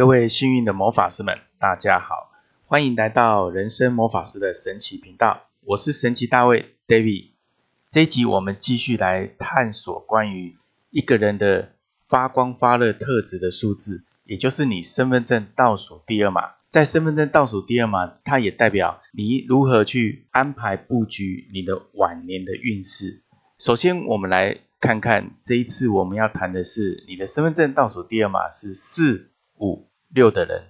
各位幸运的魔法师们，大家好，欢迎来到人生魔法师的神奇频道，我是神奇大卫 David。这一集我们继续来探索关于一个人的发光发热特质的数字，也就是你身份证倒数第二码。在身份证倒数第二码，它也代表你如何去安排布局你的晚年的运势。首先，我们来。看看这一次我们要谈的是你的身份证倒数第二码是四五六的人，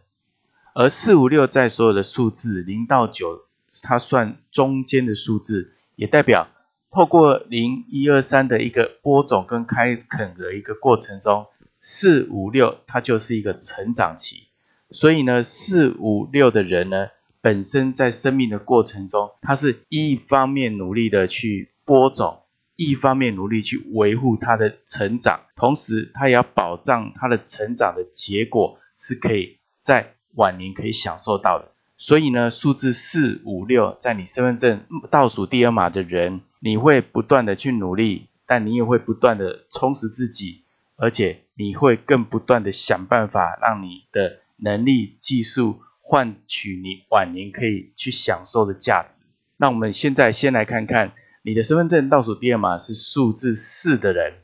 而四五六在所有的数字零到九，它算中间的数字，也代表透过零一二三的一个播种跟开垦的一个过程中，四五六它就是一个成长期，所以呢，四五六的人呢，本身在生命的过程中，他是一方面努力的去播种。一方面努力去维护他的成长，同时他也要保障他的成长的结果是可以在晚年可以享受到的。所以呢，数字四五六在你身份证倒数第二码的人，你会不断的去努力，但你也会不断的充实自己，而且你会更不断的想办法让你的能力、技术换取你晚年可以去享受的价值。那我们现在先来看看。你的身份证倒数第二码是数字四的人，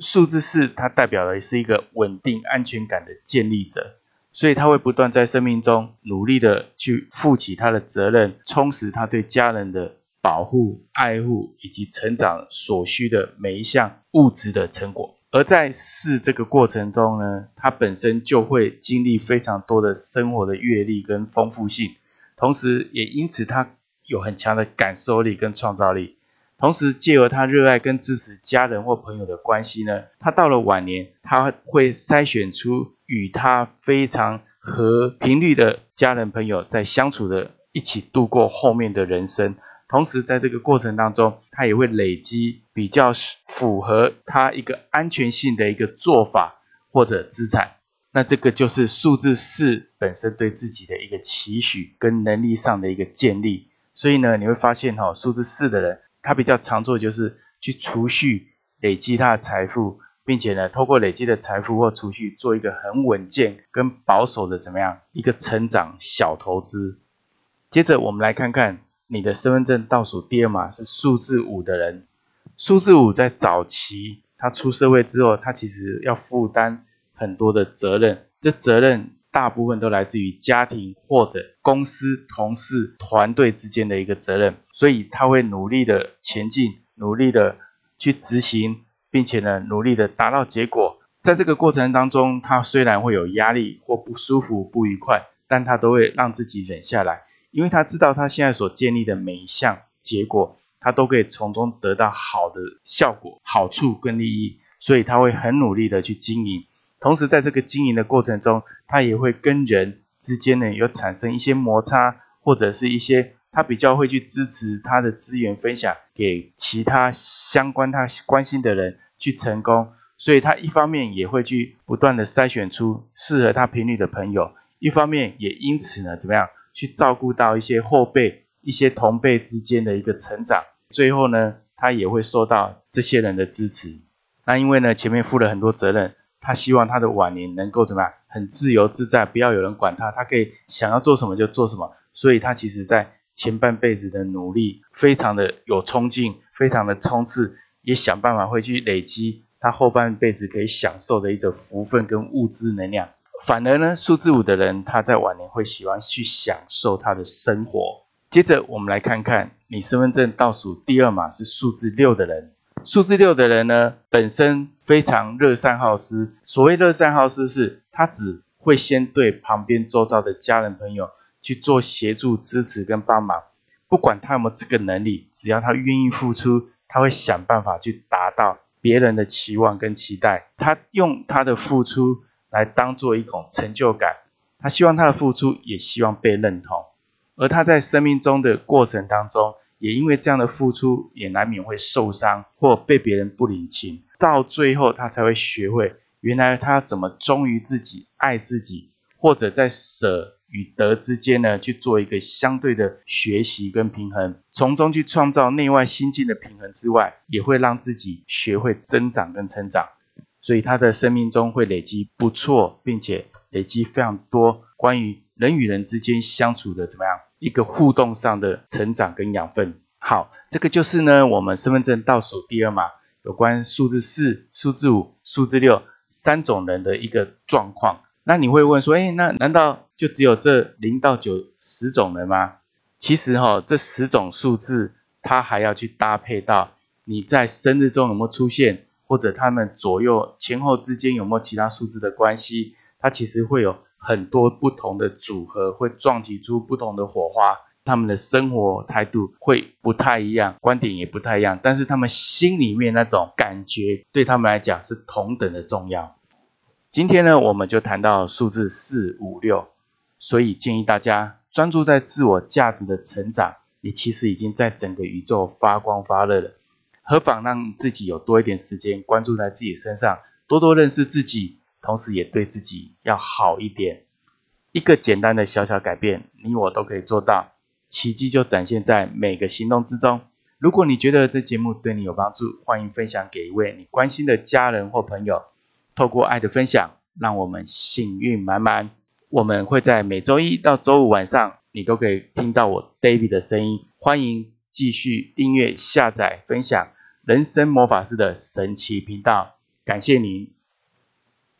数字四它代表的是一个稳定安全感的建立者，所以他会不断在生命中努力的去负起他的责任，充实他对家人的保护、爱护以及成长所需的每一项物质的成果。而在试这个过程中呢，他本身就会经历非常多的生活的阅历跟丰富性，同时也因此他有很强的感受力跟创造力。同时，借由他热爱跟支持家人或朋友的关系呢，他到了晚年，他会筛选出与他非常和频率的家人朋友，在相处的一起度过后面的人生。同时，在这个过程当中，他也会累积比较符合他一个安全性的一个做法或者资产。那这个就是数字四本身对自己的一个期许跟能力上的一个建立。所以呢，你会发现哈，数字四的人。他比较常做就是去储蓄、累积他的财富，并且呢，透过累积的财富或储蓄，做一个很稳健跟保守的怎么样一个成长小投资。接着我们来看看你的身份证倒数第二码是数字五的人，数字五在早期他出社会之后，他其实要负担很多的责任，这责任。大部分都来自于家庭或者公司同事团队之间的一个责任，所以他会努力的前进，努力的去执行，并且呢，努力的达到结果。在这个过程当中，他虽然会有压力或不舒服、不愉快，但他都会让自己忍下来，因为他知道他现在所建立的每一项结果，他都可以从中得到好的效果、好处跟利益，所以他会很努力的去经营。同时，在这个经营的过程中，他也会跟人之间呢有产生一些摩擦，或者是一些他比较会去支持他的资源分享给其他相关他关心的人去成功。所以，他一方面也会去不断的筛选出适合他频率的朋友，一方面也因此呢怎么样去照顾到一些后辈、一些同辈之间的一个成长。最后呢，他也会受到这些人的支持。那因为呢前面负了很多责任。他希望他的晚年能够怎么样，很自由自在，不要有人管他，他可以想要做什么就做什么。所以，他其实在前半辈子的努力非常的有冲劲，非常的冲刺，也想办法会去累积他后半辈子可以享受的一种福分跟物质能量。反而呢，数字五的人他在晚年会喜欢去享受他的生活。接着，我们来看看你身份证倒数第二码是数字六的人。数字六的人呢，本身非常乐善好施。所谓乐善好施，是他只会先对旁边周遭的家人朋友去做协助、支持跟帮忙，不管他有没有这个能力，只要他愿意付出，他会想办法去达到别人的期望跟期待。他用他的付出来当做一种成就感，他希望他的付出也希望被认同，而他在生命中的过程当中。也因为这样的付出，也难免会受伤或被别人不领情，到最后他才会学会，原来他怎么忠于自己、爱自己，或者在舍与得之间呢，去做一个相对的学习跟平衡，从中去创造内外心境的平衡之外，也会让自己学会增长跟成长，所以他的生命中会累积不错并且累积非常多关于人与人之间相处的怎么样一个互动上的成长跟养分。好，这个就是呢我们身份证倒数第二码有关数字四、数字五、数字六三种人的一个状况。那你会问说，哎，那难道就只有这零到九十种人吗？其实哈，这十种数字它还要去搭配到你在生日中有没有出现，或者他们左右前后之间有没有其他数字的关系，它其实会有很多不同的组合，会撞击出不同的火花。他们的生活态度会不太一样，观点也不太一样，但是他们心里面那种感觉对他们来讲是同等的重要。今天呢，我们就谈到数字四五六，所以建议大家专注在自我价值的成长，你其实已经在整个宇宙发光发热了。何妨让自己有多一点时间关注在自己身上，多多认识自己，同时也对自己要好一点。一个简单的小小改变，你我都可以做到，奇迹就展现在每个行动之中。如果你觉得这节目对你有帮助，欢迎分享给一位你关心的家人或朋友。透过爱的分享，让我们幸运满满。我们会在每周一到周五晚上，你都可以听到我 David 的声音。欢迎继续订阅、下载、分享人生魔法师的神奇频道。感谢您。